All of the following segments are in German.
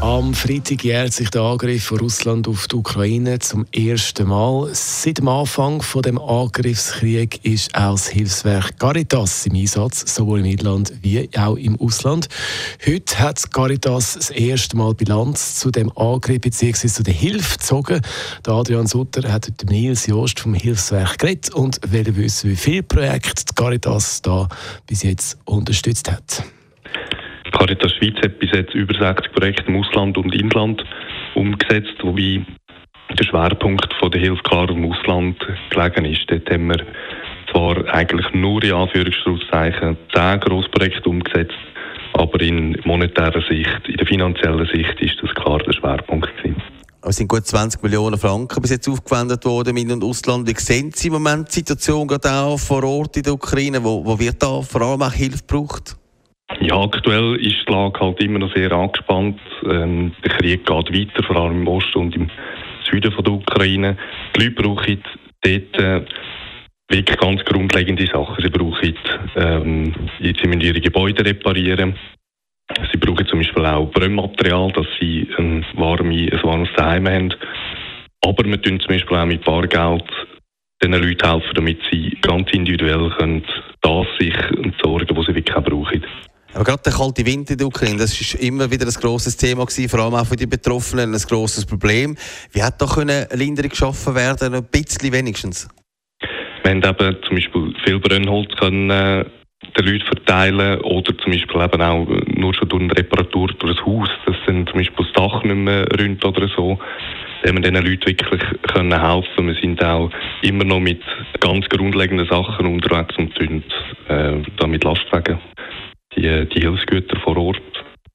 Am Freitag jährt sich der Angriff von Russland auf die Ukraine zum ersten Mal. Seit dem Anfang von dem Angriffskrieg ist auch das Hilfswerk Caritas im Einsatz, sowohl im Inland wie auch im Ausland. Heute hat Caritas das erste Mal Bilanz zu dem Angriff bzw. zu der Hilfe gezogen. Der Adrian Sutter hat mit Nils Jost vom Hilfswerk geredet und will wissen, wie viele Projekte Caritas da bis jetzt unterstützt hat. Caritas Schweiz hat bis jetzt über 60 Projekte im Ausland und Inland umgesetzt, wobei der Schwerpunkt von der Hilfe klar im Ausland gelegen ist. Dort haben wir zwar eigentlich nur in Anführungszeichen 10 Grossprojekte umgesetzt, aber in monetärer Sicht, in der finanziellen Sicht ist das klar der Schwerpunkt gewesen. Es sind gut 20 Millionen Franken bis jetzt aufgewendet worden im In- und Ausland. Wie sehen Sie im Moment die Situation gerade auch vor Ort in der Ukraine? Wo, wo wird da vor allem auch Hilfe gebraucht? Ja, aktuell ist die Lage halt immer noch sehr angespannt. Ähm, der Krieg geht weiter, vor allem im Osten und im Süden von der Ukraine. Die Leute brauchen dort äh, wirklich ganz grundlegende Sachen. Sie brauchen, ähm, sie müssen ihre Gebäude reparieren. Sie brauchen zum Beispiel auch Brennmaterial, dass sie ein, warme, ein warmes Heim haben. Aber wir tun zum Beispiel auch mit Bargeld den Leuten helfen, damit sie ganz individuell können das sich entsorgen, was sie wirklich auch brauchen. Aber gerade der kalte Winter in der Ukraine, das ist immer wieder ein grosses Thema gewesen, vor allem auch für die Betroffenen ein grosses Problem. Wie hat da eine Linderung geschaffen werden, ein bisschen wenigstens? Wir haben eben zum Beispiel viel Brennholz können, äh, den Leuten verteilen oder zum Beispiel eben auch nur schon durch eine Reparatur durch ein Haus, dass dann zum Beispiel das Dach nicht mehr rinnt oder so. Da haben wir diesen Leuten wirklich können helfen. Wir sind auch immer noch mit ganz grundlegenden Sachen unterwegs und tun äh, da mit Lastwagen die, die Hilfsgüter vor Ort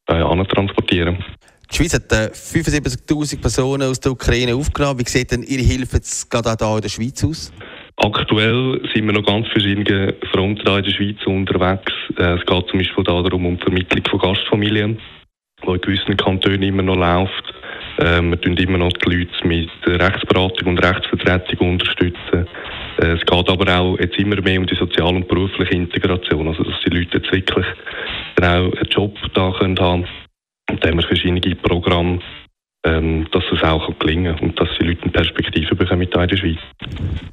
äh, transportieren. Die Schweiz hat äh, 75.000 Personen aus der Ukraine aufgenommen. Wie sieht denn Ihre Hilfe jetzt gerade auch hier in der Schweiz aus? Aktuell sind wir noch ganz verschiedene Fronten in der Schweiz unterwegs. Äh, es geht zum Beispiel darum, um die Vermittlung von Gastfamilien, die in gewissen Kantonen immer noch läuft. Äh, wir tun immer noch die Leute mit Rechtsberatung und Rechtsvertretung unterstützen. Äh, es geht aber auch jetzt immer mehr um die soziale und berufliche Integration, also dass die Leute jetzt wirklich auch einen Job da können haben. Und da haben wir verschiedene Programme, ähm, dass es auch gelingen kann und dass die Leute eine Perspektive bekommen in der Schweiz.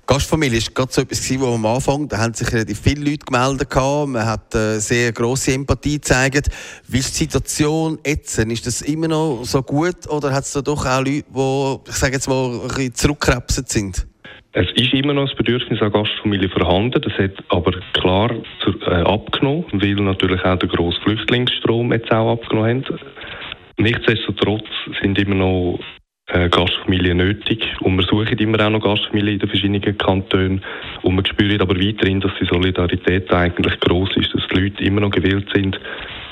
Gastfamilie ist gerade so etwas gewesen, wo am Anfang, da haben sich relativ viele Leute gemeldet man hat äh, sehr grosse Empathie gezeigt. Wie ist die Situation jetzt? Ist das immer noch so gut oder hat es da doch auch Leute, die, ich sage jetzt mal, ein bisschen zurückgekrebset sind? Es ist immer noch ein Bedürfnis an Gastfamilie vorhanden, das hat aber klar zu, äh, abgenommen, weil natürlich auch der grosse Flüchtlingsstrom jetzt auch abgenommen hat. Nichtsdestotrotz sind immer noch äh, Gastfamilien nötig und wir suchen immer auch noch Gastfamilien in den verschiedenen Kantonen und wir spüren aber weiterhin, dass die Solidarität eigentlich groß ist, dass die Leute immer noch gewillt sind,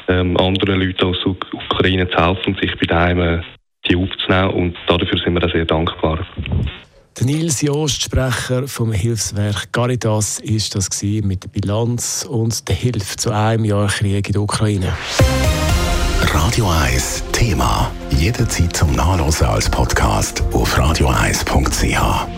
ähm, anderen Leuten aus der Ukraine zu helfen, sich bei daheim die aufzunehmen und dafür sind wir auch sehr dankbar. Nils Joost, Sprecher vom Hilfswerk Caritas, ist das mit der Bilanz und der Hilfe zu einem Jahr Krieg in der Ukraine. Radio 1 Thema. Jederzeit zum Nachlesen als Podcast auf radio1.ch.